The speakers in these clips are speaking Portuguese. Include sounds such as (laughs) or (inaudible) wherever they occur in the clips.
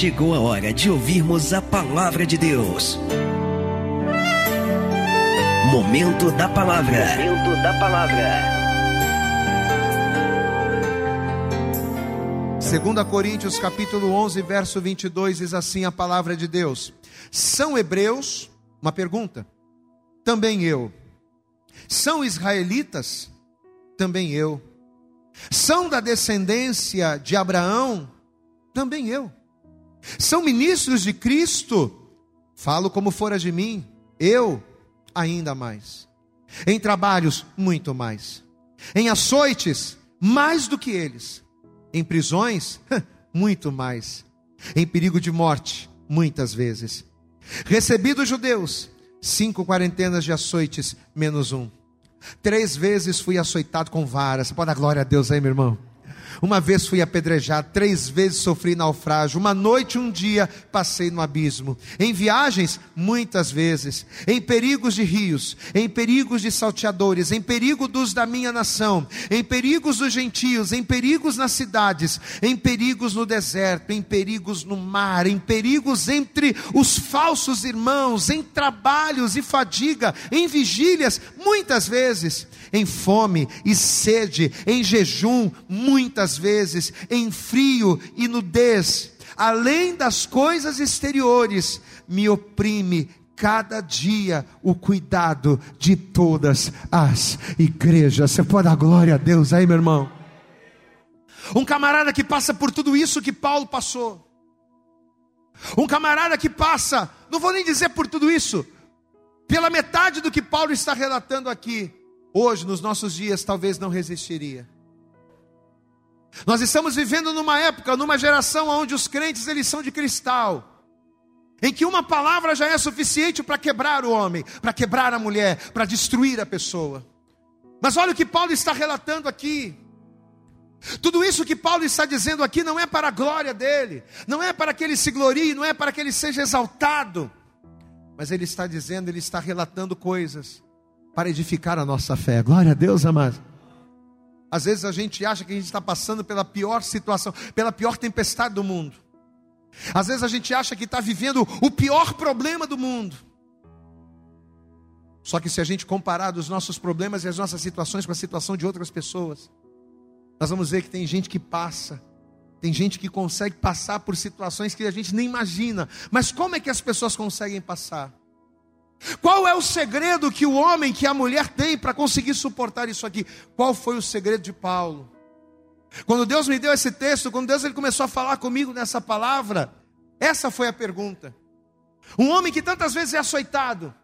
chegou a hora de ouvirmos a palavra de Deus. Momento da palavra. Momento da palavra. 2 Coríntios capítulo 11, verso 22 diz assim a palavra de Deus: São hebreus? Uma pergunta. Também eu. São israelitas? Também eu. São da descendência de Abraão? Também eu. São ministros de Cristo? Falo como fora de mim. Eu, ainda mais. Em trabalhos, muito mais. Em açoites, mais do que eles. Em prisões, (laughs) muito mais. Em perigo de morte, muitas vezes. Recebi dos judeus cinco quarentenas de açoites, menos um. Três vezes fui açoitado com varas. Pode dar glória a Deus aí, meu irmão? Uma vez fui apedrejado, três vezes sofri naufrágio, uma noite, um dia passei no abismo. Em viagens, muitas vezes. Em perigos de rios, em perigos de salteadores, em perigo dos da minha nação, em perigos dos gentios, em perigos nas cidades, em perigos no deserto, em perigos no mar, em perigos entre os falsos irmãos, em trabalhos e fadiga, em vigílias, muitas vezes em fome e sede, em jejum, muitas vezes, em frio e nudez, além das coisas exteriores, me oprime cada dia o cuidado de todas as igrejas. Você pode dar glória a Deus aí, meu irmão? Um camarada que passa por tudo isso que Paulo passou. Um camarada que passa, não vou nem dizer por tudo isso, pela metade do que Paulo está relatando aqui hoje, nos nossos dias, talvez não resistiria. Nós estamos vivendo numa época, numa geração onde os crentes eles são de cristal, em que uma palavra já é suficiente para quebrar o homem, para quebrar a mulher, para destruir a pessoa. Mas olha o que Paulo está relatando aqui. Tudo isso que Paulo está dizendo aqui não é para a glória dele, não é para que ele se glorie, não é para que ele seja exaltado, mas ele está dizendo, ele está relatando coisas para edificar a nossa fé. Glória a Deus, amado. Às vezes a gente acha que a gente está passando pela pior situação, pela pior tempestade do mundo. Às vezes a gente acha que está vivendo o pior problema do mundo. Só que se a gente comparar os nossos problemas e as nossas situações com a situação de outras pessoas, nós vamos ver que tem gente que passa, tem gente que consegue passar por situações que a gente nem imagina. Mas como é que as pessoas conseguem passar? Qual é o segredo que o homem, que a mulher tem para conseguir suportar isso aqui? Qual foi o segredo de Paulo? Quando Deus me deu esse texto, quando Deus ele começou a falar comigo nessa palavra, essa foi a pergunta. Um homem que tantas vezes é açoitado,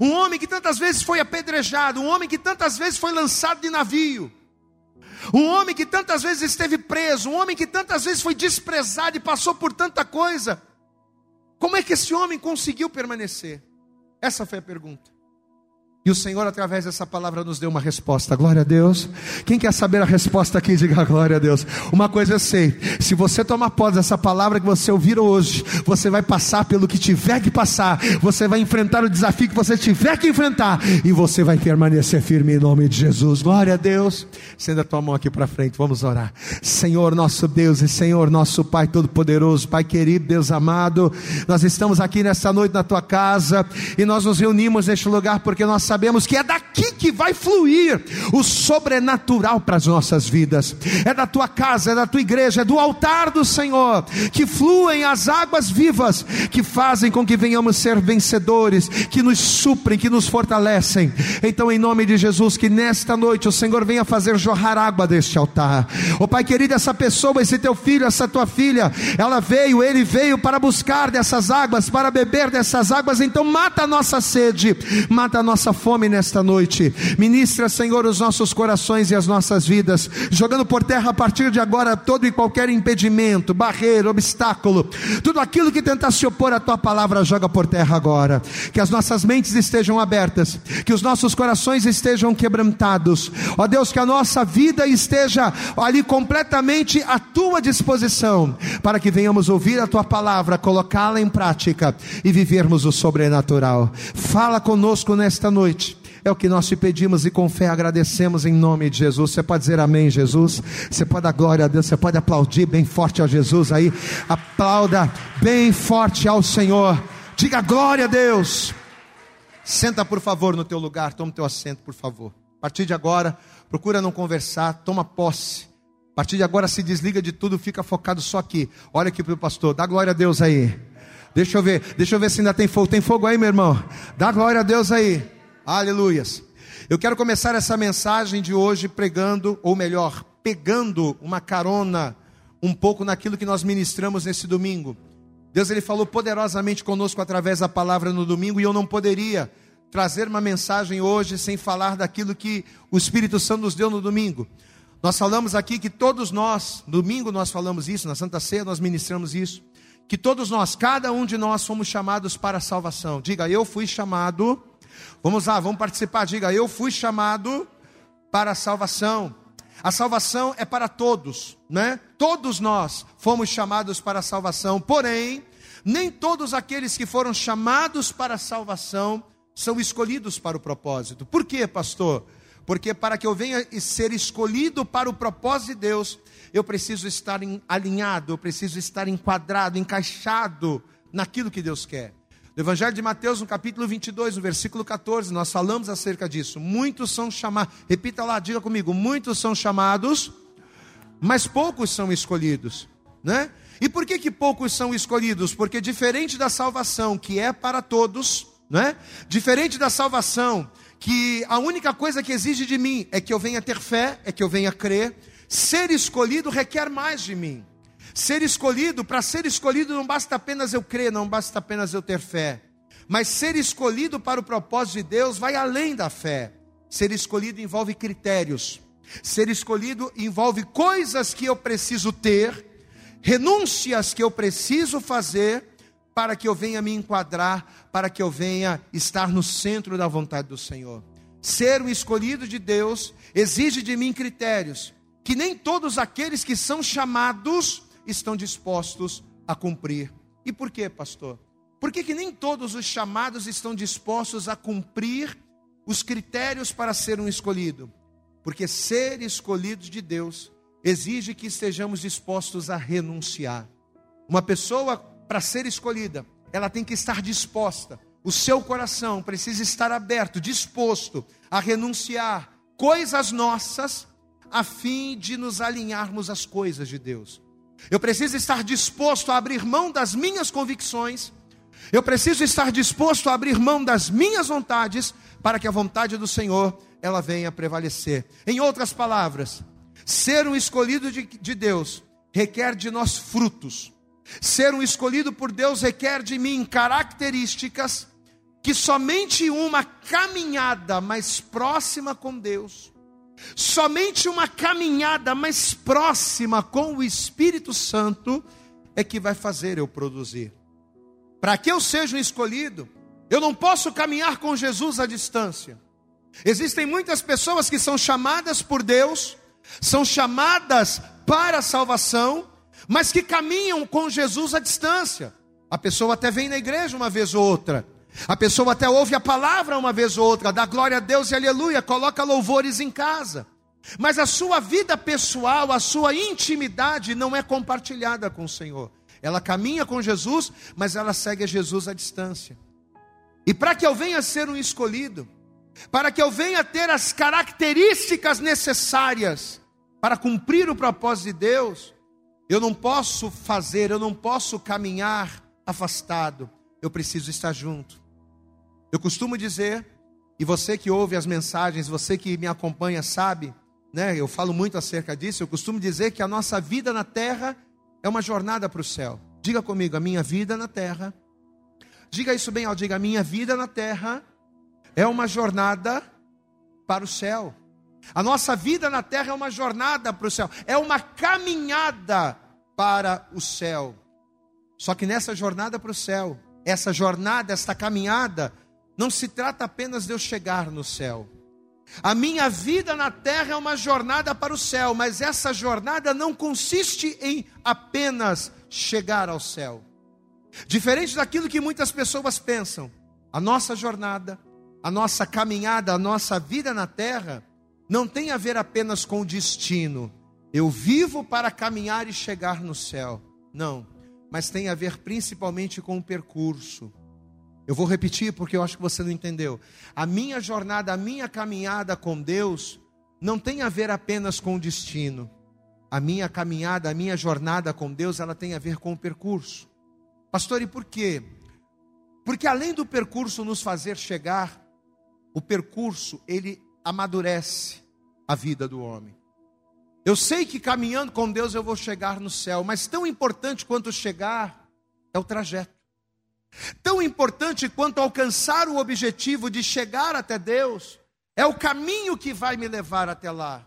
um homem que tantas vezes foi apedrejado, um homem que tantas vezes foi lançado de navio, um homem que tantas vezes esteve preso, um homem que tantas vezes foi desprezado e passou por tanta coisa. Como é que esse homem conseguiu permanecer? Essa foi a pergunta. E o Senhor, através dessa palavra, nos deu uma resposta. Glória a Deus. Quem quer saber a resposta aqui, diga (laughs) glória a Deus. Uma coisa eu sei: se você tomar posse dessa palavra que você ouviu hoje, você vai passar pelo que tiver que passar, você vai enfrentar o desafio que você tiver que enfrentar, e você vai permanecer firme em nome de Jesus. Glória a Deus. Senda a tua mão aqui para frente, vamos orar. Senhor nosso Deus e Senhor nosso Pai Todo-Poderoso, Pai querido, Deus amado, nós estamos aqui nesta noite na tua casa e nós nos reunimos neste lugar porque nós sabemos que é daqui que vai fluir o sobrenatural para as nossas vidas. É da tua casa, é da tua igreja, é do altar do Senhor que fluem as águas vivas que fazem com que venhamos ser vencedores, que nos suprem, que nos fortalecem. Então, em nome de Jesus, que nesta noite o Senhor venha fazer jorrar água deste altar. Oh, Pai querido, essa pessoa, esse teu filho, essa tua filha, ela veio, ele veio para buscar dessas águas, para beber dessas águas. Então, mata a nossa sede, mata a nossa fome nesta noite. Ministra, Senhor, os nossos corações e as nossas vidas, jogando por terra a partir de agora todo e qualquer impedimento, barreira, obstáculo, tudo aquilo que tentar se opor à tua palavra, joga por terra agora. Que as nossas mentes estejam abertas, que os nossos corações estejam quebrantados. Ó Deus, que a nossa vida esteja ali completamente à tua disposição, para que venhamos ouvir a tua palavra, colocá-la em prática e vivermos o sobrenatural. Fala conosco nesta noite É o que nós te pedimos e com fé agradecemos em nome de Jesus. Você pode dizer amém, Jesus? Você pode dar glória a Deus, você pode aplaudir bem forte a Jesus aí. Aplauda bem forte ao Senhor. Diga glória a Deus. Senta, por favor, no teu lugar, toma teu assento, por favor. A partir de agora, procura não conversar, toma posse. A partir de agora se desliga de tudo, fica focado só aqui. Olha aqui para o pastor, dá glória a Deus aí. Deixa eu ver, deixa eu ver se ainda tem fogo. Tem fogo aí, meu irmão? Dá glória a Deus aí. Aleluias. Eu quero começar essa mensagem de hoje pregando, ou melhor, pegando uma carona um pouco naquilo que nós ministramos nesse domingo. Deus ele falou poderosamente conosco através da palavra no domingo e eu não poderia trazer uma mensagem hoje sem falar daquilo que o Espírito Santo nos deu no domingo. Nós falamos aqui que todos nós, domingo nós falamos isso, na Santa Ceia nós ministramos isso que todos nós, cada um de nós, fomos chamados para a salvação. Diga, eu fui chamado. Vamos lá, vamos participar. Diga, eu fui chamado para a salvação. A salvação é para todos, né? Todos nós fomos chamados para a salvação. Porém, nem todos aqueles que foram chamados para a salvação são escolhidos para o propósito. Por quê, pastor? Porque para que eu venha ser escolhido para o propósito de Deus, eu preciso estar alinhado, eu preciso estar enquadrado, encaixado naquilo que Deus quer. No Evangelho de Mateus, no capítulo 22, no versículo 14, nós falamos acerca disso. Muitos são chamados, repita lá, diga comigo: muitos são chamados, mas poucos são escolhidos, né? E por que, que poucos são escolhidos? Porque diferente da salvação, que é para todos, né? Diferente da salvação, que a única coisa que exige de mim é que eu venha ter fé, é que eu venha crer, Ser escolhido requer mais de mim. Ser escolhido, para ser escolhido não basta apenas eu crer, não basta apenas eu ter fé. Mas ser escolhido para o propósito de Deus vai além da fé. Ser escolhido envolve critérios. Ser escolhido envolve coisas que eu preciso ter, renúncias que eu preciso fazer para que eu venha me enquadrar, para que eu venha estar no centro da vontade do Senhor. Ser o escolhido de Deus exige de mim critérios que nem todos aqueles que são chamados estão dispostos a cumprir. E por quê, pastor? Por que, que nem todos os chamados estão dispostos a cumprir os critérios para ser um escolhido? Porque ser escolhido de Deus exige que estejamos dispostos a renunciar. Uma pessoa, para ser escolhida, ela tem que estar disposta, o seu coração precisa estar aberto, disposto a renunciar coisas nossas a fim de nos alinharmos às coisas de Deus. Eu preciso estar disposto a abrir mão das minhas convicções, eu preciso estar disposto a abrir mão das minhas vontades, para que a vontade do Senhor ela venha prevalecer. Em outras palavras, ser um escolhido de, de Deus requer de nós frutos. Ser um escolhido por Deus requer de mim características que somente uma caminhada mais próxima com Deus Somente uma caminhada mais próxima com o Espírito Santo é que vai fazer eu produzir. Para que eu seja um escolhido, eu não posso caminhar com Jesus à distância. Existem muitas pessoas que são chamadas por Deus, são chamadas para a salvação, mas que caminham com Jesus à distância. A pessoa até vem na igreja uma vez ou outra, a pessoa até ouve a palavra uma vez ou outra, dá glória a Deus e aleluia, coloca louvores em casa. Mas a sua vida pessoal, a sua intimidade não é compartilhada com o Senhor. Ela caminha com Jesus, mas ela segue a Jesus à distância. E para que eu venha ser um escolhido, para que eu venha ter as características necessárias para cumprir o propósito de Deus, eu não posso fazer, eu não posso caminhar afastado, eu preciso estar junto. Eu costumo dizer, e você que ouve as mensagens, você que me acompanha sabe, né? Eu falo muito acerca disso. Eu costumo dizer que a nossa vida na terra é uma jornada para o céu. Diga comigo, a minha vida na terra. Diga isso bem, ó, diga, a minha vida na terra é uma jornada para o céu. A nossa vida na terra é uma jornada para o céu, é uma caminhada para o céu. Só que nessa jornada para o céu, essa jornada, esta caminhada, não se trata apenas de eu chegar no céu. A minha vida na terra é uma jornada para o céu, mas essa jornada não consiste em apenas chegar ao céu. Diferente daquilo que muitas pessoas pensam, a nossa jornada, a nossa caminhada, a nossa vida na terra, não tem a ver apenas com o destino. Eu vivo para caminhar e chegar no céu. Não, mas tem a ver principalmente com o percurso. Eu vou repetir porque eu acho que você não entendeu. A minha jornada, a minha caminhada com Deus não tem a ver apenas com o destino. A minha caminhada, a minha jornada com Deus, ela tem a ver com o percurso. Pastor, e por quê? Porque além do percurso nos fazer chegar, o percurso ele amadurece a vida do homem. Eu sei que caminhando com Deus eu vou chegar no céu, mas tão importante quanto chegar é o trajeto. Tão importante quanto alcançar o objetivo de chegar até Deus é o caminho que vai me levar até lá.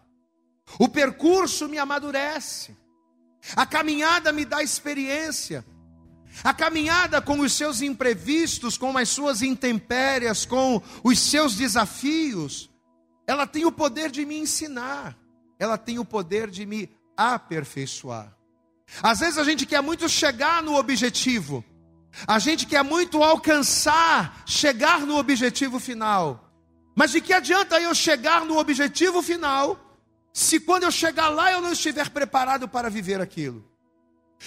O percurso me amadurece. A caminhada me dá experiência. A caminhada com os seus imprevistos, com as suas intempérias, com os seus desafios, ela tem o poder de me ensinar, ela tem o poder de me aperfeiçoar. Às vezes a gente quer muito chegar no objetivo, a gente quer muito alcançar, chegar no objetivo final. Mas de que adianta eu chegar no objetivo final, se quando eu chegar lá eu não estiver preparado para viver aquilo?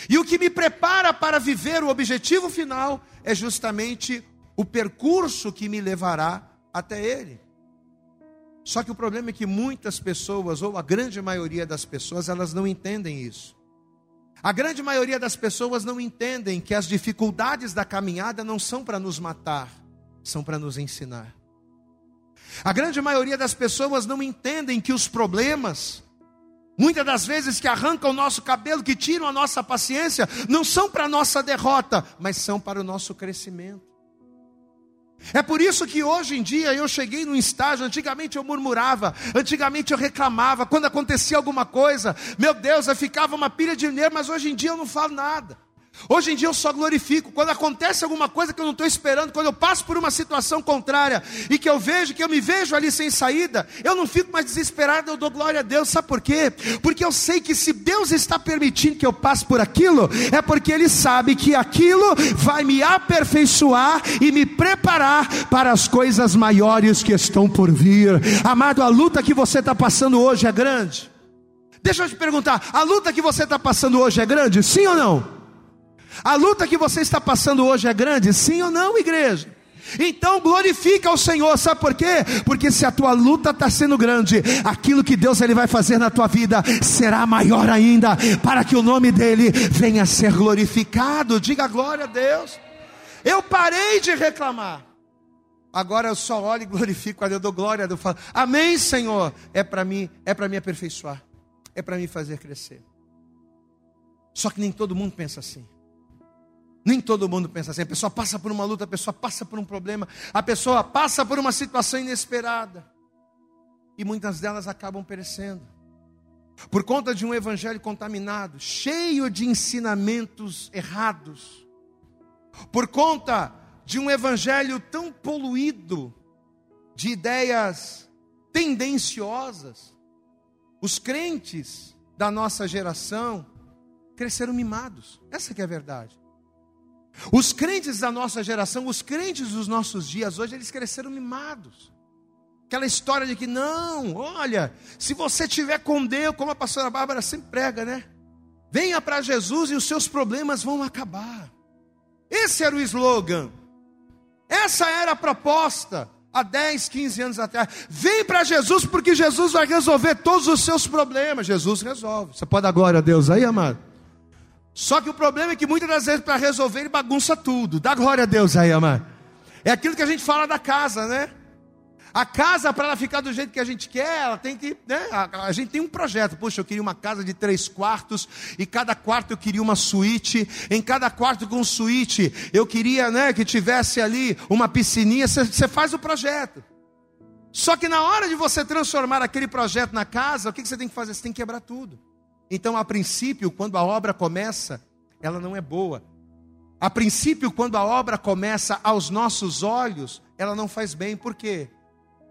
E o que me prepara para viver o objetivo final é justamente o percurso que me levará até ele. Só que o problema é que muitas pessoas, ou a grande maioria das pessoas, elas não entendem isso. A grande maioria das pessoas não entendem que as dificuldades da caminhada não são para nos matar, são para nos ensinar. A grande maioria das pessoas não entendem que os problemas, muitas das vezes que arrancam o nosso cabelo, que tiram a nossa paciência, não são para a nossa derrota, mas são para o nosso crescimento. É por isso que hoje em dia eu cheguei num estágio, antigamente eu murmurava, antigamente eu reclamava, quando acontecia alguma coisa, meu Deus, eu ficava uma pilha de dinheiro, mas hoje em dia eu não falo nada. Hoje em dia eu só glorifico. Quando acontece alguma coisa que eu não estou esperando, quando eu passo por uma situação contrária e que eu vejo, que eu me vejo ali sem saída, eu não fico mais desesperado, eu dou glória a Deus. Sabe por quê? Porque eu sei que se Deus está permitindo que eu passe por aquilo, é porque Ele sabe que aquilo vai me aperfeiçoar e me preparar para as coisas maiores que estão por vir. Amado, a luta que você está passando hoje é grande. Deixa eu te perguntar: a luta que você está passando hoje é grande? Sim ou não? A luta que você está passando hoje é grande? Sim ou não, igreja? Então glorifica o Senhor, sabe por quê? Porque se a tua luta está sendo grande, aquilo que Deus ele vai fazer na tua vida será maior ainda, para que o nome dele venha a ser glorificado. Diga glória a Deus. Eu parei de reclamar. Agora eu só olho e glorifico a Deus, eu dou glória a Deus, falo, Amém, Senhor. É para mim, é para me aperfeiçoar, é para me fazer crescer. Só que nem todo mundo pensa assim. Nem todo mundo pensa assim. A pessoa passa por uma luta, a pessoa passa por um problema, a pessoa passa por uma situação inesperada. E muitas delas acabam perecendo. Por conta de um evangelho contaminado, cheio de ensinamentos errados. Por conta de um evangelho tão poluído de ideias tendenciosas. Os crentes da nossa geração cresceram mimados. Essa que é a verdade. Os crentes da nossa geração, os crentes dos nossos dias hoje, eles cresceram mimados. Aquela história de que não, olha, se você tiver com Deus, como a pastora Bárbara sempre prega, né? Venha para Jesus e os seus problemas vão acabar. Esse era o slogan. Essa era a proposta há 10, 15 anos atrás. Vem para Jesus porque Jesus vai resolver todos os seus problemas. Jesus resolve. Você pode dar glória a Deus aí, amado? Só que o problema é que muitas das vezes para resolver ele bagunça tudo. Dá glória a Deus aí, amado. É aquilo que a gente fala da casa, né? A casa, para ela ficar do jeito que a gente quer, ela tem que. Né? A, a, gente tem um projeto. Puxa, eu queria uma casa de três quartos, e cada quarto eu queria uma suíte. Em cada quarto com suíte, eu queria né, que tivesse ali uma piscininha. Você faz o projeto. Só que na hora de você transformar aquele projeto na casa, o que, que você tem que fazer? Você tem que quebrar tudo. Então, a princípio, quando a obra começa, ela não é boa. A princípio, quando a obra começa aos nossos olhos, ela não faz bem. Por quê?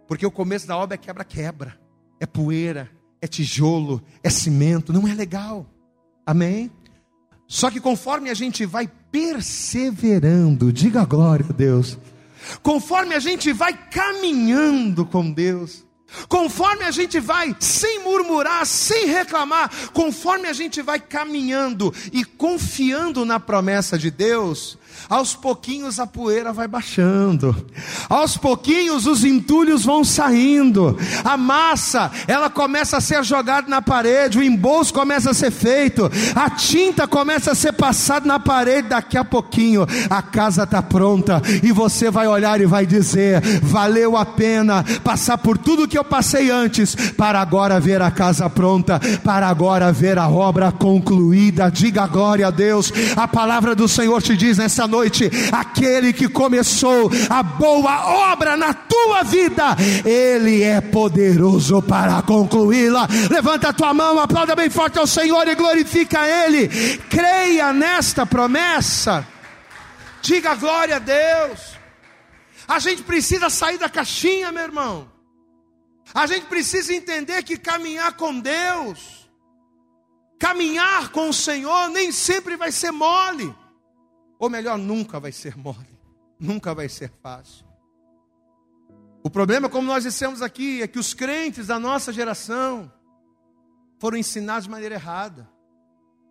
Porque o começo da obra é quebra-quebra, é poeira, é tijolo, é cimento, não é legal. Amém? Só que conforme a gente vai perseverando, diga glória a Deus, conforme a gente vai caminhando com Deus, conforme a gente vai sem murmurar, sem reclamar, conforme a gente vai caminhando e confiando na promessa de Deus, aos pouquinhos a poeira vai baixando, aos pouquinhos os entulhos vão saindo, a massa ela começa a ser jogada na parede, o embolso começa a ser feito, a tinta começa a ser passada na parede. Daqui a pouquinho a casa está pronta e você vai olhar e vai dizer: valeu a pena passar por tudo que eu passei antes, para agora ver a casa pronta, para agora ver a obra concluída. Diga glória a Deus. A palavra do Senhor te diz nessa noite: aquele que começou a boa obra na tua vida, ele é poderoso para concluí-la. Levanta a tua mão, aplauda bem forte ao Senhor e glorifica Ele. Creia nesta promessa. Diga glória a Deus. A gente precisa sair da caixinha, meu irmão. A gente precisa entender que caminhar com Deus, caminhar com o Senhor, nem sempre vai ser mole. Ou melhor, nunca vai ser mole, nunca vai ser fácil. O problema, como nós dissemos aqui, é que os crentes da nossa geração foram ensinados de maneira errada.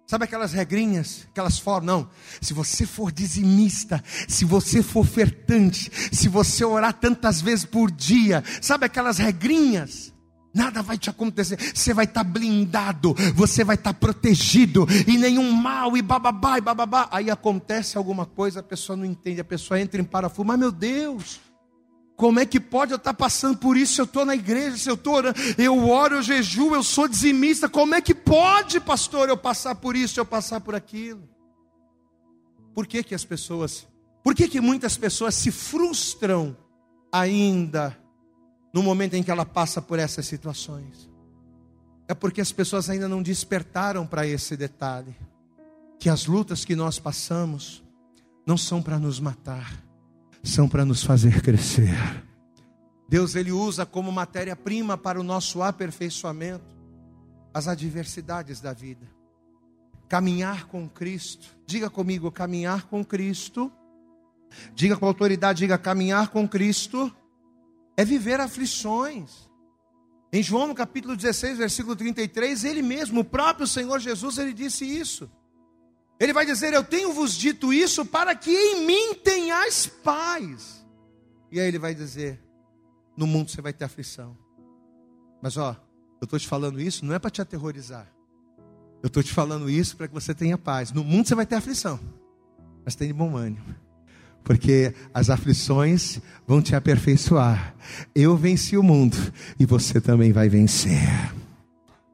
Sabe aquelas regrinhas, aquelas formas? Não. Se você for dizimista, se você for ofertante, se você orar tantas vezes por dia, sabe aquelas regrinhas? Nada vai te acontecer, você vai estar blindado, você vai estar protegido, e nenhum mal, e bababá, e bababá. Aí acontece alguma coisa, a pessoa não entende, a pessoa entra em parafuso, mas meu Deus, como é que pode eu estar passando por isso? Eu estou na igreja, se eu estou orando, eu oro, eu jejuo, eu sou dizimista, como é que pode, pastor, eu passar por isso, eu passar por aquilo? Por que que as pessoas, por que que muitas pessoas se frustram ainda no momento em que ela passa por essas situações. É porque as pessoas ainda não despertaram para esse detalhe, que as lutas que nós passamos não são para nos matar, são para nos fazer crescer. Deus ele usa como matéria-prima para o nosso aperfeiçoamento as adversidades da vida. Caminhar com Cristo. Diga comigo, caminhar com Cristo. Diga com autoridade, diga caminhar com Cristo é viver aflições. Em João no capítulo 16, versículo 33, ele mesmo, o próprio Senhor Jesus, ele disse isso. Ele vai dizer: Eu tenho vos dito isso para que em mim tenhais paz. E aí ele vai dizer: No mundo você vai ter aflição. Mas ó, eu estou te falando isso não é para te aterrorizar. Eu estou te falando isso para que você tenha paz. No mundo você vai ter aflição, mas de bom ânimo porque as aflições vão te aperfeiçoar. Eu venci o mundo e você também vai vencer.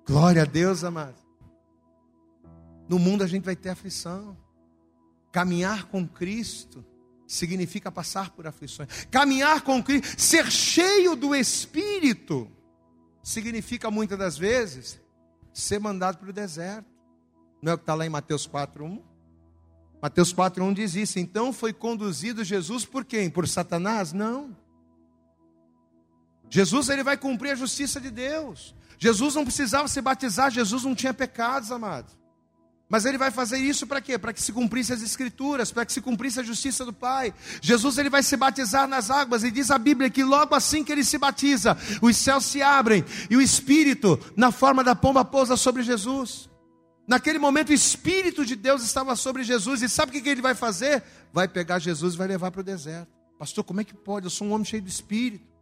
Glória a Deus, amado. No mundo a gente vai ter aflição. Caminhar com Cristo significa passar por aflições. Caminhar com Cristo, ser cheio do Espírito, significa muitas das vezes ser mandado para o deserto. Não é o que está lá em Mateus 4, 1? Mateus 4,1 diz isso. Então foi conduzido Jesus por quem? Por Satanás? Não. Jesus ele vai cumprir a justiça de Deus. Jesus não precisava se batizar, Jesus não tinha pecados, amado. Mas ele vai fazer isso para quê? Para que se cumprisse as escrituras, para que se cumprisse a justiça do Pai. Jesus ele vai se batizar nas águas e diz a Bíblia que logo assim que ele se batiza, os céus se abrem e o Espírito, na forma da pomba, pousa sobre Jesus. Naquele momento o Espírito de Deus estava sobre Jesus, e sabe o que ele vai fazer? Vai pegar Jesus e vai levar para o deserto. Pastor, como é que pode? Eu sou um homem cheio do Espírito.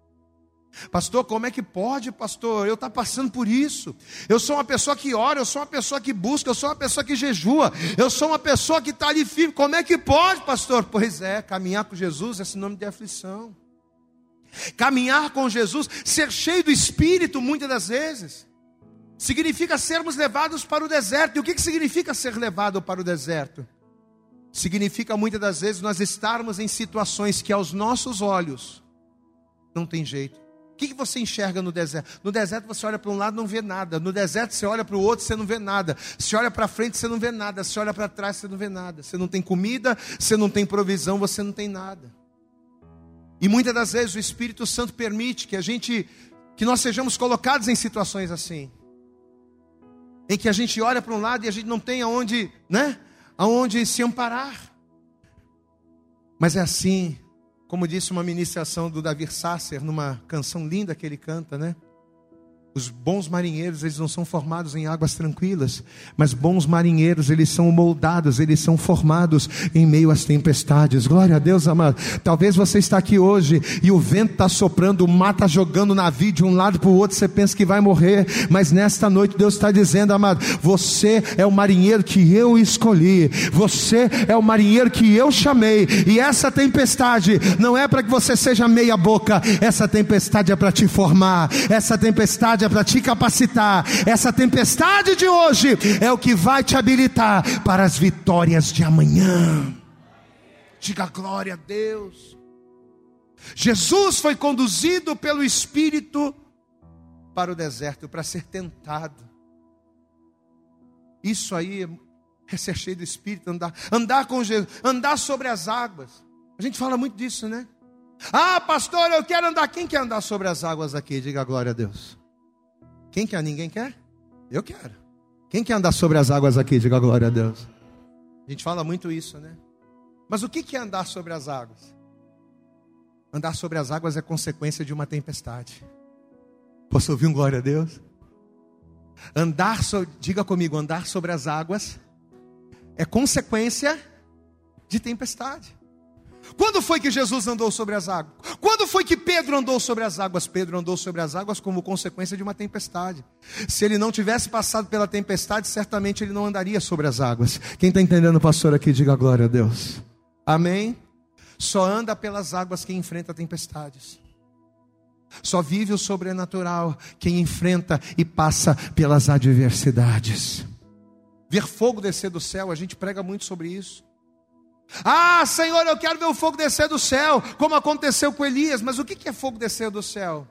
Pastor, como é que pode, pastor? Eu estou passando por isso. Eu sou uma pessoa que ora, eu sou uma pessoa que busca, eu sou uma pessoa que jejua, eu sou uma pessoa que está ali firme. Como é que pode, pastor? Pois é, caminhar com Jesus é sinônimo de aflição. Caminhar com Jesus, ser cheio do Espírito, muitas das vezes significa sermos levados para o deserto. E o que, que significa ser levado para o deserto? Significa muitas das vezes nós estarmos em situações que aos nossos olhos não tem jeito. O que, que você enxerga no deserto? No deserto você olha para um lado não vê nada. No deserto você olha para o outro você não vê nada. Se olha para frente você não vê nada. Se olha para trás você não vê nada. Você não tem comida, você não tem provisão, você não tem nada. E muitas das vezes o Espírito Santo permite que a gente, que nós sejamos colocados em situações assim em que a gente olha para um lado e a gente não tem aonde, né? Aonde se amparar. Mas é assim Como disse uma ministração do Davi Sasser, numa canção linda que ele canta, né? Os bons marinheiros, eles não são formados em águas tranquilas, mas bons marinheiros, eles são moldados, eles são formados em meio às tempestades. Glória a Deus, amado. Talvez você está aqui hoje e o vento está soprando, o mar está jogando o navio de um lado para o outro, você pensa que vai morrer, mas nesta noite Deus está dizendo, amado, você é o marinheiro que eu escolhi, você é o marinheiro que eu chamei, e essa tempestade não é para que você seja meia boca, essa tempestade é para te formar, essa tempestade tempestade é para te capacitar. Essa tempestade de hoje é o que vai te habilitar para as vitórias de amanhã. Diga glória a Deus. Jesus foi conduzido pelo Espírito para o deserto para ser tentado. Isso aí é ser cheio do Espírito, andar, andar com Jesus, andar sobre as águas. A gente fala muito disso, né? Ah, pastor, eu quero andar. Quem quer andar sobre as águas aqui? Diga glória a Deus. Quem quer? Ninguém quer? Eu quero. Quem quer andar sobre as águas aqui? Diga glória a Deus. A gente fala muito isso, né? Mas o que é andar sobre as águas? Andar sobre as águas é consequência de uma tempestade. Posso ouvir um glória a Deus? Andar, so... diga comigo, andar sobre as águas é consequência de tempestade. Quando foi que Jesus andou sobre as águas? Quando foi que Pedro andou sobre as águas? Pedro andou sobre as águas como consequência de uma tempestade. Se ele não tivesse passado pela tempestade, certamente ele não andaria sobre as águas. Quem está entendendo, pastor, aqui, diga glória a Deus. Amém? Só anda pelas águas quem enfrenta tempestades. Só vive o sobrenatural quem enfrenta e passa pelas adversidades. Ver fogo descer do céu, a gente prega muito sobre isso. Ah, Senhor, eu quero ver o fogo descer do céu, como aconteceu com Elias. Mas o que é fogo descer do céu?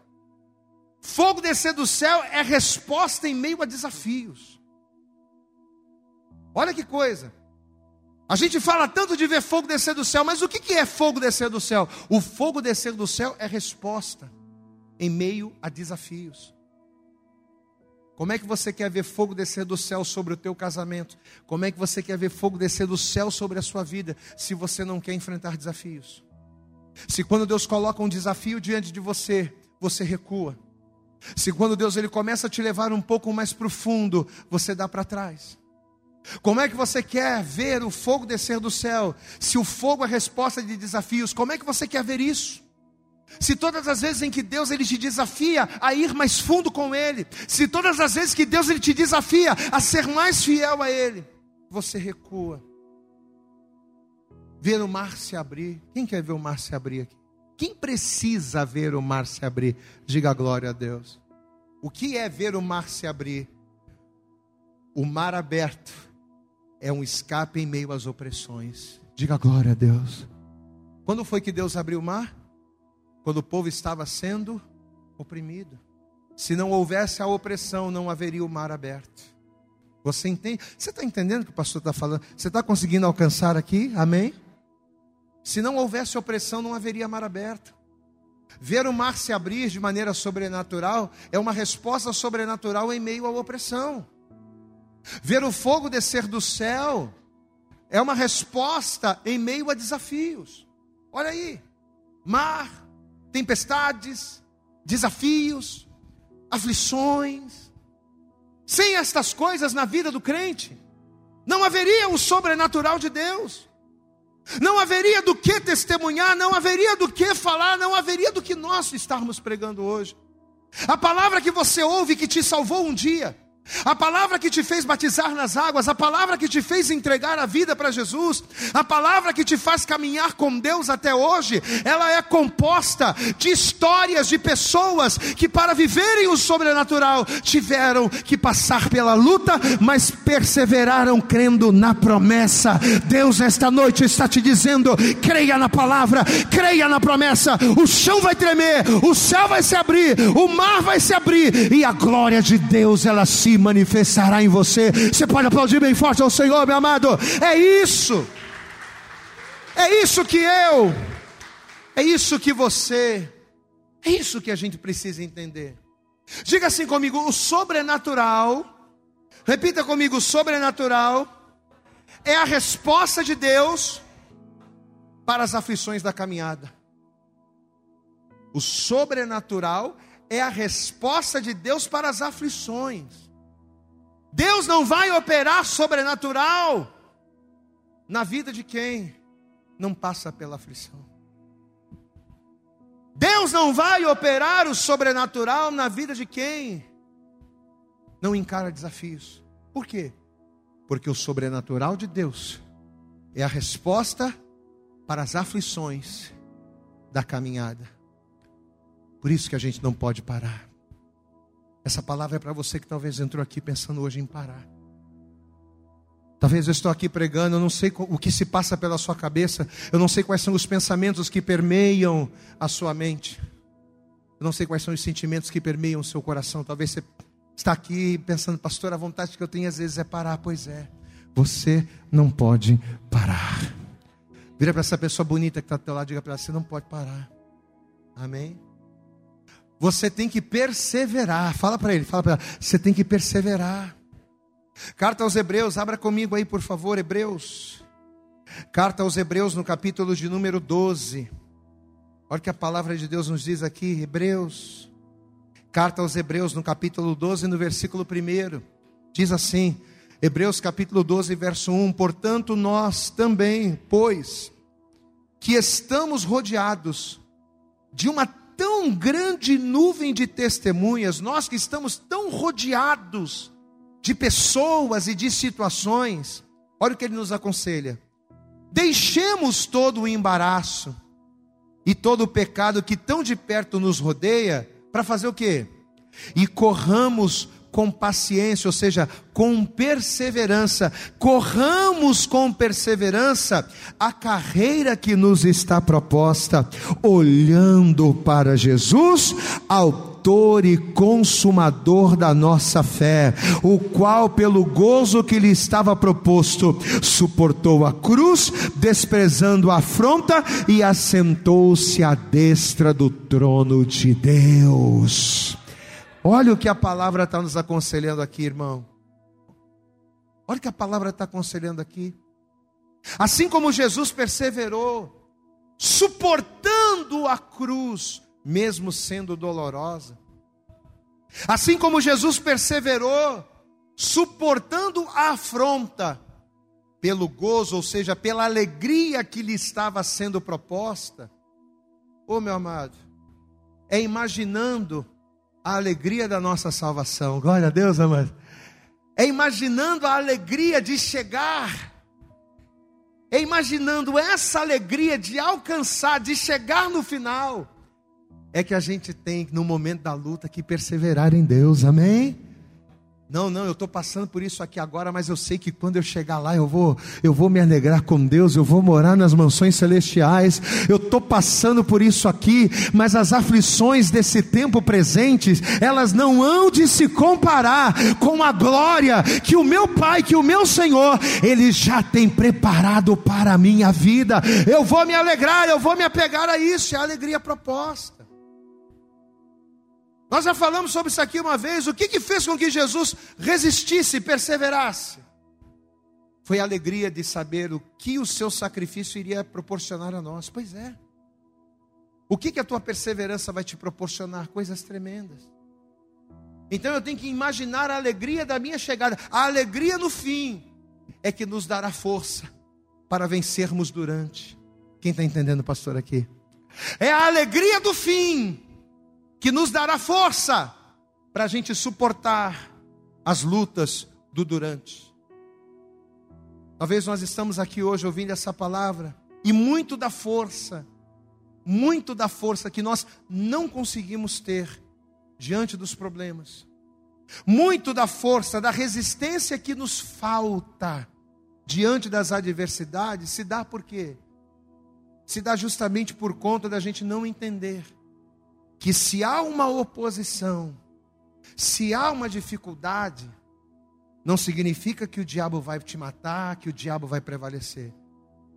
Fogo descer do céu é resposta em meio a desafios. Olha que coisa. A gente fala tanto de ver fogo descer do céu, mas o que é fogo descer do céu? O fogo descer do céu é resposta em meio a desafios. Como é que você quer ver fogo descer do céu sobre o teu casamento? Como é que você quer ver fogo descer do céu sobre a sua vida, se você não quer enfrentar desafios? Se quando Deus coloca um desafio diante de você, você recua. Se quando Deus ele começa a te levar um pouco mais profundo, você dá para trás. Como é que você quer ver o fogo descer do céu? Se o fogo é resposta de desafios, como é que você quer ver isso? Se todas as vezes em que Deus ele te desafia a ir mais fundo com ele, se todas as vezes que Deus ele te desafia a ser mais fiel a ele, você recua. Ver o mar se abrir. Quem quer ver o mar se abrir aqui? Quem precisa ver o mar se abrir? Diga glória a Deus. O que é ver o mar se abrir? O mar aberto é um escape em meio às opressões. Diga glória a Deus. Quando foi que Deus abriu o mar? Quando o povo estava sendo oprimido. Se não houvesse a opressão, não haveria o mar aberto. Você entende? Você está entendendo o que o pastor está falando? Você está conseguindo alcançar aqui? Amém? Se não houvesse opressão, não haveria mar aberto. Ver o mar se abrir de maneira sobrenatural é uma resposta sobrenatural em meio à opressão. Ver o fogo descer do céu é uma resposta em meio a desafios. Olha aí, mar, tempestades, desafios, aflições. Sem estas coisas na vida do crente, não haveria o sobrenatural de Deus. Não haveria do que testemunhar, não haveria do que falar, não haveria do que nós estarmos pregando hoje. A palavra que você ouve que te salvou um dia, a palavra que te fez batizar nas águas, a palavra que te fez entregar a vida para Jesus, a palavra que te faz caminhar com Deus até hoje, ela é composta de histórias de pessoas que, para viverem o sobrenatural, tiveram que passar pela luta, mas perseveraram crendo na promessa. Deus, esta noite, está te dizendo: creia na palavra, creia na promessa. O chão vai tremer, o céu vai se abrir, o mar vai se abrir, e a glória de Deus ela se manifestará em você. Você pode aplaudir bem forte ao Senhor, meu amado. É isso. É isso que eu. É isso que você. É isso que a gente precisa entender. Diga assim comigo: o sobrenatural. Repita comigo: o sobrenatural é a resposta de Deus para as aflições da caminhada. O sobrenatural é a resposta de Deus para as aflições. Deus não vai operar sobrenatural na vida de quem não passa pela aflição. Deus não vai operar o sobrenatural na vida de quem não encara desafios. Por quê? Porque o sobrenatural de Deus é a resposta para as aflições da caminhada. Por isso que a gente não pode parar. Essa palavra é para você que talvez entrou aqui pensando hoje em parar. Talvez eu estou aqui pregando, eu não sei o que se passa pela sua cabeça, eu não sei quais são os pensamentos que permeiam a sua mente. Eu não sei quais são os sentimentos que permeiam o seu coração. Talvez você está aqui pensando, pastor, a vontade que eu tenho às vezes é parar. Pois é, você não pode parar. Vira para essa pessoa bonita que está ao teu lado e diga para ela: você não pode parar. Amém? Você tem que perseverar. Fala para ele, fala para ela, você tem que perseverar. Carta aos Hebreus, abra comigo aí, por favor, Hebreus. Carta aos Hebreus, no capítulo de número 12. Olha o que a palavra de Deus nos diz aqui, Hebreus. Carta aos Hebreus, no capítulo 12, no versículo 1. Diz assim: Hebreus capítulo 12, verso 1: Portanto, nós também, pois, que estamos rodeados de uma tão grande nuvem de testemunhas, nós que estamos tão rodeados de pessoas e de situações, olha o que ele nos aconselha: deixemos todo o embaraço e todo o pecado que tão de perto nos rodeia, para fazer o quê? E corramos com paciência, ou seja, com perseverança, corramos com perseverança a carreira que nos está proposta, olhando para Jesus, autor e consumador da nossa fé, o qual, pelo gozo que lhe estava proposto, suportou a cruz, desprezando a afronta e assentou-se à destra do trono de Deus. Olha o que a palavra está nos aconselhando aqui, irmão. Olha o que a palavra está aconselhando aqui. Assim como Jesus perseverou, suportando a cruz, mesmo sendo dolorosa. Assim como Jesus perseverou, suportando a afronta, pelo gozo, ou seja, pela alegria que lhe estava sendo proposta. Ô oh, meu amado, é imaginando a alegria da nossa salvação. Glória a Deus, amado. É imaginando a alegria de chegar. É imaginando essa alegria de alcançar, de chegar no final. É que a gente tem, no momento da luta, que perseverar em Deus. Amém? Não, não, eu estou passando por isso aqui agora, mas eu sei que quando eu chegar lá eu vou, eu vou me alegrar com Deus, eu vou morar nas mansões celestiais. Eu estou passando por isso aqui, mas as aflições desse tempo presente, elas não hão de se comparar com a glória que o meu Pai, que o meu Senhor, Ele já tem preparado para a minha vida. Eu vou me alegrar, eu vou me apegar a isso, é a alegria proposta. Nós já falamos sobre isso aqui uma vez. O que, que fez com que Jesus resistisse e perseverasse? Foi a alegria de saber o que o seu sacrifício iria proporcionar a nós. Pois é. O que, que a tua perseverança vai te proporcionar? Coisas tremendas. Então eu tenho que imaginar a alegria da minha chegada. A alegria no fim é que nos dará força para vencermos durante. Quem está entendendo, pastor, aqui? É a alegria do fim que nos dará força para a gente suportar as lutas do durante. Talvez nós estamos aqui hoje ouvindo essa palavra e muito da força, muito da força que nós não conseguimos ter diante dos problemas, muito da força, da resistência que nos falta diante das adversidades, se dá por quê? Se dá justamente por conta da gente não entender que se há uma oposição, se há uma dificuldade, não significa que o diabo vai te matar, que o diabo vai prevalecer.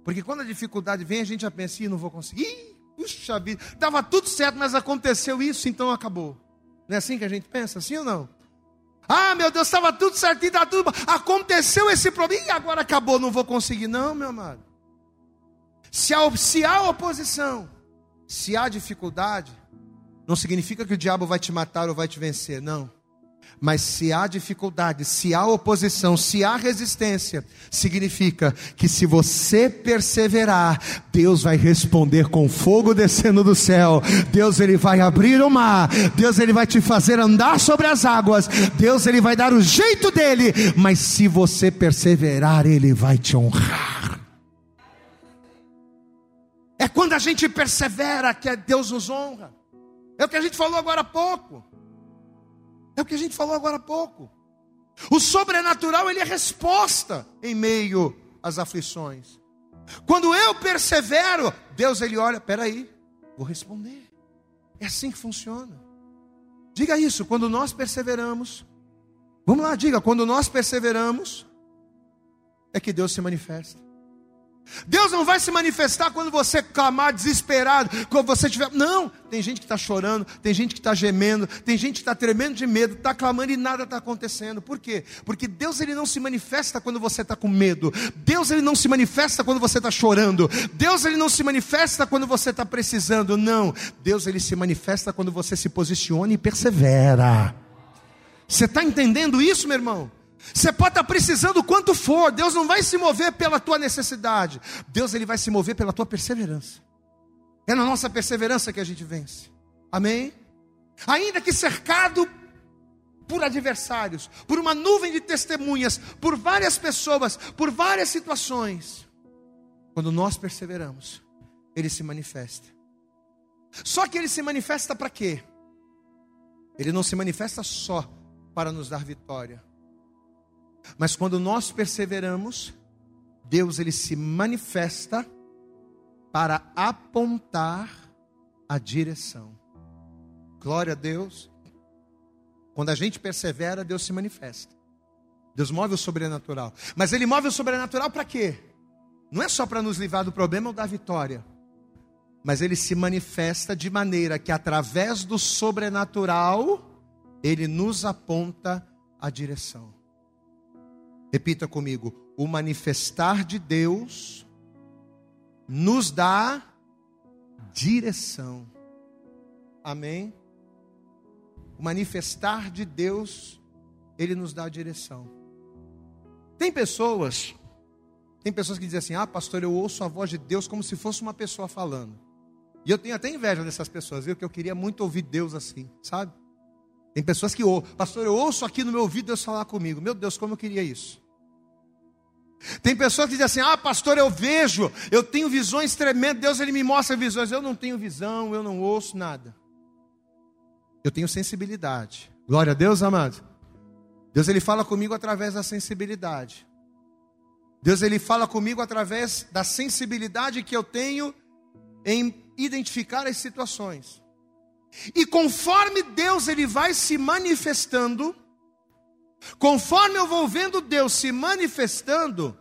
Porque quando a dificuldade vem, a gente já pensa, Ih, não vou conseguir. Puxa vida, estava tudo certo, mas aconteceu isso, então acabou. Não é assim que a gente pensa, sim ou não? Ah, meu Deus, estava tudo certinho, estava tudo. Aconteceu esse problema, e agora acabou, não vou conseguir. Não, meu amado. Se há, se há oposição, se há dificuldade, não significa que o diabo vai te matar ou vai te vencer, não. Mas se há dificuldade, se há oposição, se há resistência, significa que se você perseverar, Deus vai responder com fogo descendo do céu. Deus ele vai abrir o mar. Deus ele vai te fazer andar sobre as águas. Deus ele vai dar o jeito dele, mas se você perseverar, ele vai te honrar. É quando a gente persevera que Deus nos honra. É o que a gente falou agora há pouco. É o que a gente falou agora há pouco. O sobrenatural, ele é resposta em meio às aflições. Quando eu persevero, Deus ele olha, peraí, vou responder. É assim que funciona. Diga isso, quando nós perseveramos. Vamos lá, diga, quando nós perseveramos, é que Deus se manifesta. Deus não vai se manifestar quando você clamar desesperado, quando você tiver. Não, tem gente que está chorando, tem gente que está gemendo, tem gente que está tremendo de medo, está clamando e nada está acontecendo. Por quê? Porque Deus ele não se manifesta quando você está com medo. Deus ele não se manifesta quando você está chorando. Deus ele não se manifesta quando você está precisando. Não, Deus ele se manifesta quando você se posiciona e persevera. Você está entendendo isso, meu irmão? Você pode estar precisando o quanto for, Deus não vai se mover pela tua necessidade. Deus ele vai se mover pela tua perseverança. É na nossa perseverança que a gente vence. Amém? Ainda que cercado por adversários, por uma nuvem de testemunhas, por várias pessoas, por várias situações, quando nós perseveramos, ele se manifesta. Só que ele se manifesta para quê? Ele não se manifesta só para nos dar vitória mas quando nós perseveramos, Deus ele se manifesta para apontar a direção. Glória a Deus. Quando a gente persevera, Deus se manifesta. Deus move o sobrenatural. Mas ele move o sobrenatural para quê? Não é só para nos livrar do problema ou da vitória. Mas ele se manifesta de maneira que através do sobrenatural ele nos aponta a direção. Repita comigo: o manifestar de Deus nos dá direção. Amém? O manifestar de Deus, ele nos dá direção. Tem pessoas, tem pessoas que dizem assim: "Ah, pastor, eu ouço a voz de Deus como se fosse uma pessoa falando". E eu tenho até inveja dessas pessoas, viu? Que eu queria muito ouvir Deus assim, sabe? Tem pessoas que pastor, eu ouço aqui no meu ouvido Deus falar comigo. Meu Deus, como eu queria isso. Tem pessoas que dizem assim: ah, pastor, eu vejo, eu tenho visões tremendas, Deus ele me mostra visões. Eu não tenho visão, eu não ouço nada. Eu tenho sensibilidade. Glória a Deus, amado. Deus ele fala comigo através da sensibilidade. Deus ele fala comigo através da sensibilidade que eu tenho em identificar as situações. E conforme Deus ele vai se manifestando, Conforme eu vou vendo Deus se manifestando,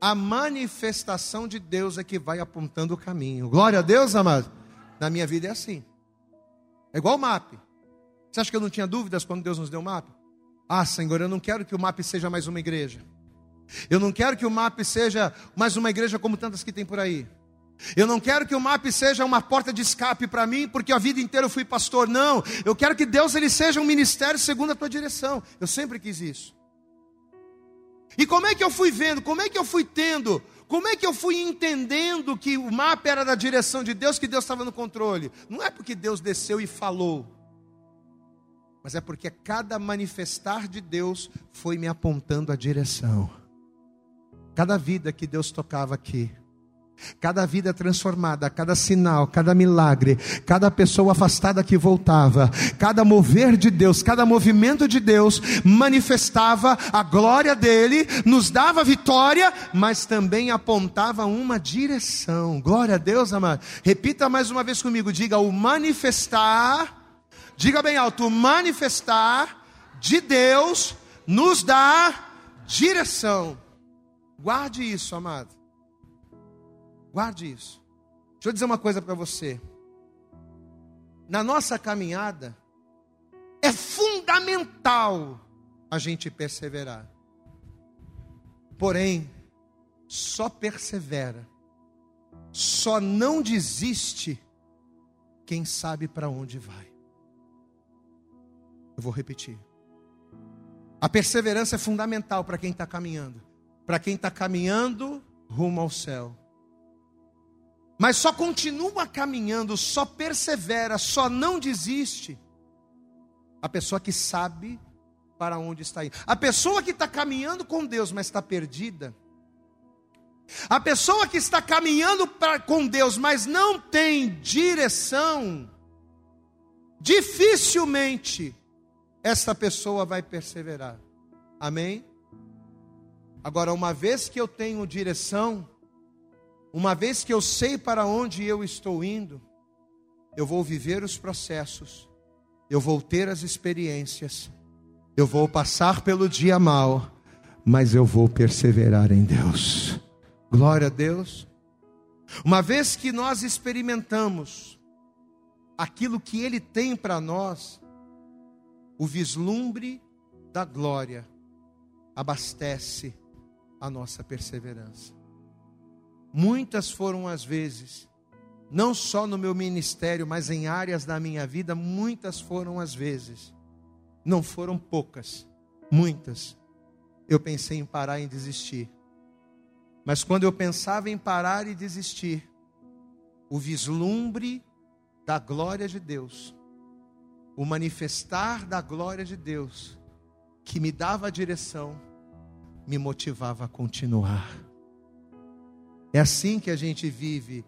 a manifestação de Deus é que vai apontando o caminho. Glória a Deus, amado. Na minha vida é assim. É igual o MAP. Você acha que eu não tinha dúvidas quando Deus nos deu o MAP? Ah, Senhor, eu não quero que o MAP seja mais uma igreja. Eu não quero que o MAP seja mais uma igreja como tantas que tem por aí. Eu não quero que o MAP seja uma porta de escape para mim, porque a vida inteira eu fui pastor. Não, eu quero que Deus ele seja um ministério segundo a tua direção. Eu sempre quis isso. E como é que eu fui vendo? Como é que eu fui tendo? Como é que eu fui entendendo que o MAP era da direção de Deus, que Deus estava no controle? Não é porque Deus desceu e falou, mas é porque cada manifestar de Deus foi me apontando a direção. Cada vida que Deus tocava aqui, Cada vida transformada, cada sinal, cada milagre, cada pessoa afastada que voltava, cada mover de Deus, cada movimento de Deus manifestava a glória dele, nos dava vitória, mas também apontava uma direção. Glória a Deus, amado. Repita mais uma vez comigo, diga o manifestar, diga bem alto, o manifestar de Deus nos dá direção. Guarde isso, amado. Guarde isso. Deixa eu dizer uma coisa para você. Na nossa caminhada, é fundamental a gente perseverar. Porém, só persevera, só não desiste quem sabe para onde vai. Eu vou repetir. A perseverança é fundamental para quem está caminhando. Para quem está caminhando rumo ao céu. Mas só continua caminhando, só persevera, só não desiste. A pessoa que sabe para onde está indo. A pessoa que está caminhando com Deus, mas está perdida. A pessoa que está caminhando pra, com Deus, mas não tem direção, dificilmente essa pessoa vai perseverar. Amém? Agora, uma vez que eu tenho direção, uma vez que eu sei para onde eu estou indo, eu vou viver os processos, eu vou ter as experiências, eu vou passar pelo dia mal, mas eu vou perseverar em Deus. Glória a Deus. Uma vez que nós experimentamos aquilo que Ele tem para nós, o vislumbre da glória abastece a nossa perseverança. Muitas foram as vezes, não só no meu ministério, mas em áreas da minha vida, muitas foram as vezes, não foram poucas, muitas. Eu pensei em parar e desistir. Mas quando eu pensava em parar e desistir, o vislumbre da glória de Deus, o manifestar da glória de Deus, que me dava a direção, me motivava a continuar. É assim que a gente vive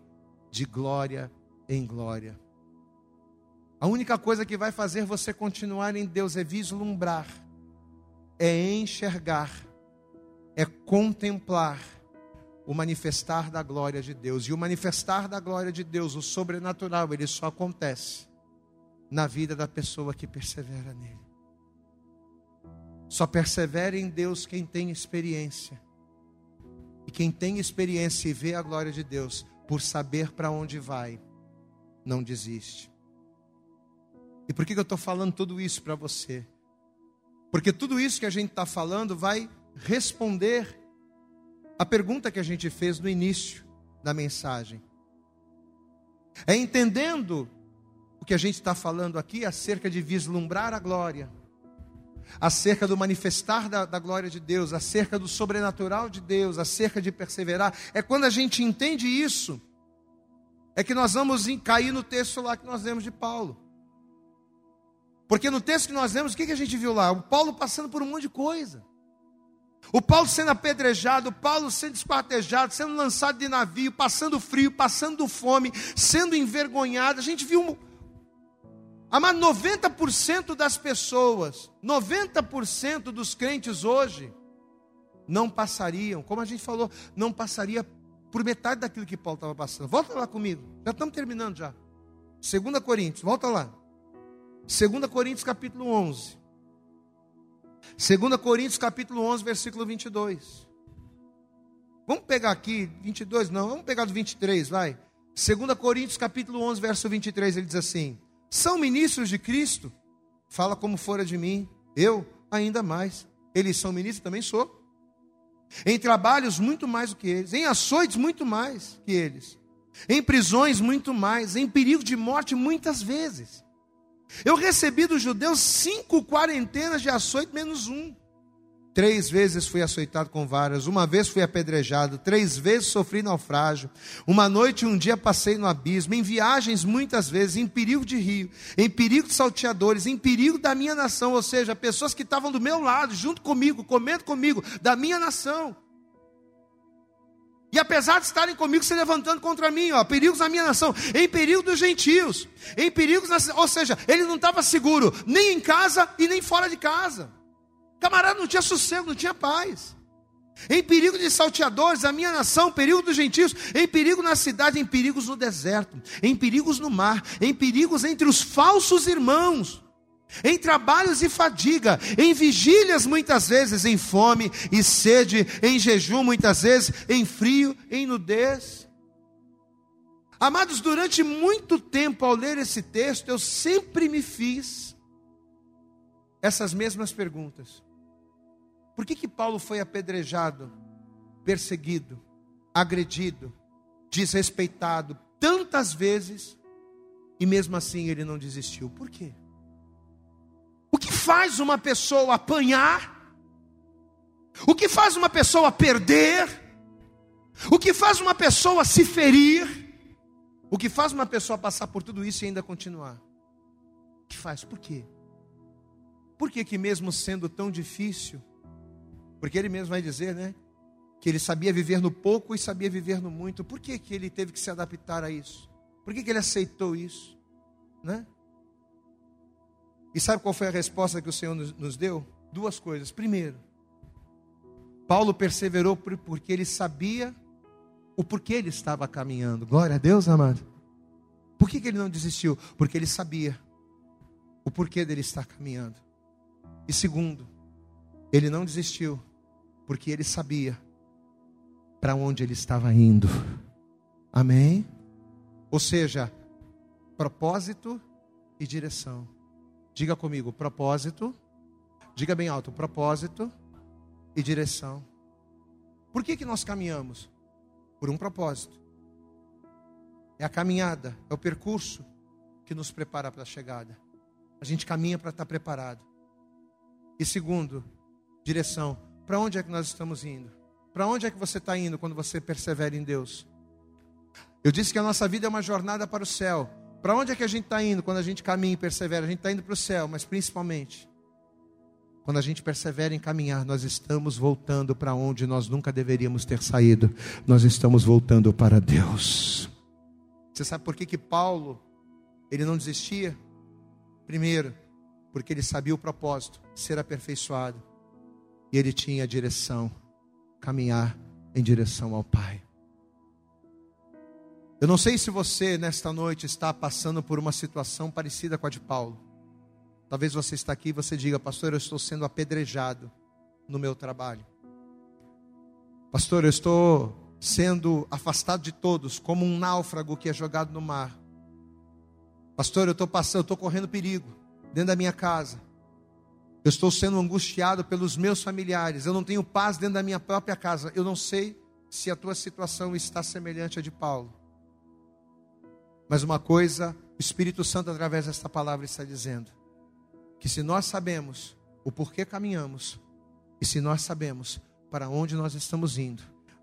de glória em glória. A única coisa que vai fazer você continuar em Deus é vislumbrar, é enxergar, é contemplar o manifestar da glória de Deus. E o manifestar da glória de Deus, o sobrenatural, ele só acontece na vida da pessoa que persevera nele. Só persevera em Deus quem tem experiência. E quem tem experiência e vê a glória de Deus, por saber para onde vai, não desiste. E por que eu estou falando tudo isso para você? Porque tudo isso que a gente está falando vai responder a pergunta que a gente fez no início da mensagem. É entendendo o que a gente está falando aqui acerca de vislumbrar a glória acerca do manifestar da, da, glória de Deus, acerca do sobrenatural de Deus, acerca de perseverar. É quando a gente entende isso, é que nós vamos cair no texto lá que nós lemos de Paulo. Porque no texto que nós lemos, o que, que a gente viu lá? O Paulo passando por um monte de coisa. O Paulo sendo apedrejado, o Paulo sendo esquartejado, sendo lançado de navio, passando frio, passando fome, sendo envergonhado. A gente viu Amado, 90% das pessoas, 90% dos crentes hoje, não passariam, como a gente falou, não passaria por metade daquilo que Paulo estava passando. Volta lá comigo, já estamos terminando já. 2 Coríntios, volta lá. 2 Coríntios capítulo 11. 2 Coríntios capítulo 11, versículo 22. Vamos pegar aqui, 22 não, vamos pegar do 23, vai. 2 Coríntios capítulo 11, verso 23, ele diz assim: são ministros de Cristo. Fala como fora de mim, eu ainda mais. Eles são ministros, também sou. Em trabalhos, muito mais do que eles. Em açoites, muito mais que eles. Em prisões, muito mais. Em perigo de morte, muitas vezes. Eu recebi dos judeus cinco quarentenas de açoite, menos um. Três vezes fui açoitado com varas, uma vez fui apedrejado, três vezes sofri naufrágio, uma noite e um dia passei no abismo, em viagens muitas vezes, em perigo de rio, em perigo de salteadores, em perigo da minha nação, ou seja, pessoas que estavam do meu lado, junto comigo, comendo comigo, da minha nação. E apesar de estarem comigo se levantando contra mim, ó, perigos na minha nação, em perigo dos gentios, em perigos, na, ou seja, ele não estava seguro nem em casa e nem fora de casa. Camarada não tinha sossego, não tinha paz. Em perigo de salteadores, a minha nação, perigo dos gentios, em perigo na cidade, em perigos no deserto, em perigos no mar, em perigos entre os falsos irmãos, em trabalhos e fadiga, em vigílias muitas vezes, em fome e sede, em jejum muitas vezes, em frio, em nudez. Amados, durante muito tempo ao ler esse texto, eu sempre me fiz essas mesmas perguntas. Por que, que Paulo foi apedrejado, perseguido, agredido, desrespeitado tantas vezes E mesmo assim ele não desistiu. Por quê? O que faz uma pessoa apanhar? O que faz uma pessoa perder? O que faz uma pessoa se ferir? O que faz uma pessoa passar por tudo isso e ainda continuar? O que faz? Por quê? Por que que mesmo sendo tão difícil, porque ele mesmo vai dizer, né? Que ele sabia viver no pouco e sabia viver no muito. Por que, que ele teve que se adaptar a isso? Por que, que ele aceitou isso? Né? E sabe qual foi a resposta que o Senhor nos, nos deu? Duas coisas. Primeiro, Paulo perseverou porque ele sabia o porquê ele estava caminhando. Glória a Deus, amado. Por que, que ele não desistiu? Porque ele sabia o porquê dele estar caminhando. E segundo, ele não desistiu porque ele sabia para onde ele estava indo. Amém? Ou seja, propósito e direção. Diga comigo, propósito. Diga bem alto, propósito e direção. Por que, que nós caminhamos? Por um propósito. É a caminhada, é o percurso que nos prepara para a chegada. A gente caminha para estar preparado. E segundo, direção. Para onde é que nós estamos indo? Para onde é que você está indo quando você persevera em Deus? Eu disse que a nossa vida é uma jornada para o céu. Para onde é que a gente está indo quando a gente caminha e persevera? A gente está indo para o céu, mas principalmente, quando a gente persevera em caminhar, nós estamos voltando para onde nós nunca deveríamos ter saído. Nós estamos voltando para Deus. Você sabe por que, que Paulo ele não desistia? Primeiro, porque ele sabia o propósito, ser aperfeiçoado. E ele tinha a direção, caminhar em direção ao Pai. Eu não sei se você nesta noite está passando por uma situação parecida com a de Paulo. Talvez você está aqui e você diga, pastor, eu estou sendo apedrejado no meu trabalho. Pastor, eu estou sendo afastado de todos, como um náufrago que é jogado no mar. Pastor, eu estou passando, eu estou correndo perigo dentro da minha casa. Eu estou sendo angustiado pelos meus familiares. Eu não tenho paz dentro da minha própria casa. Eu não sei se a tua situação está semelhante à de Paulo. Mas uma coisa, o Espírito Santo, através desta palavra, está dizendo: que se nós sabemos o porquê caminhamos, e se nós sabemos para onde nós estamos indo,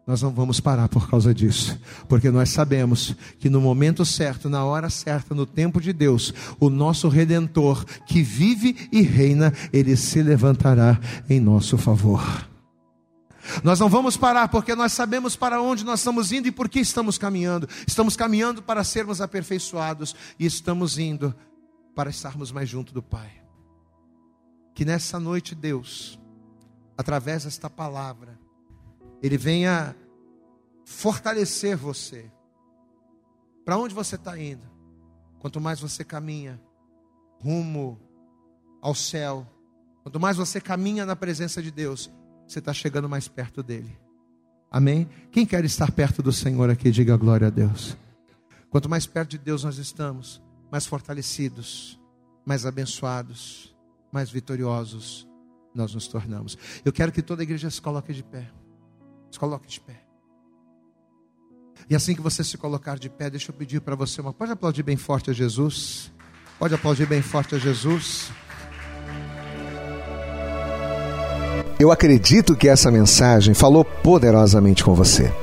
nós não vamos parar por causa disso, porque nós sabemos que no momento certo, na hora certa, no tempo de Deus, o nosso redentor que vive e reina, ele se levantará em nosso favor. Nós não vamos parar porque nós sabemos para onde nós estamos indo e por que estamos caminhando. Estamos caminhando para sermos aperfeiçoados e estamos indo para estarmos mais junto do Pai. Que nessa noite, Deus, através desta palavra, Ele venha fortalecer você. Para onde você está indo? Quanto mais você caminha rumo ao céu, quanto mais você caminha na presença de Deus, você está chegando mais perto dele. Amém? Quem quer estar perto do Senhor aqui, diga glória a Deus. Quanto mais perto de Deus nós estamos, mais fortalecidos, mais abençoados, mais vitoriosos nós nos tornamos. Eu quero que toda a igreja se coloque de pé. Se coloque de pé. E assim que você se colocar de pé, deixa eu pedir para você uma. Pode aplaudir bem forte a Jesus. Pode aplaudir bem forte a Jesus. Eu acredito que essa mensagem falou poderosamente com você.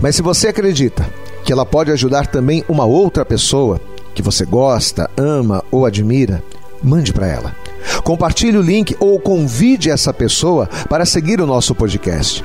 Mas se você acredita que ela pode ajudar também uma outra pessoa que você gosta, ama ou admira, mande para ela. Compartilhe o link ou convide essa pessoa para seguir o nosso podcast.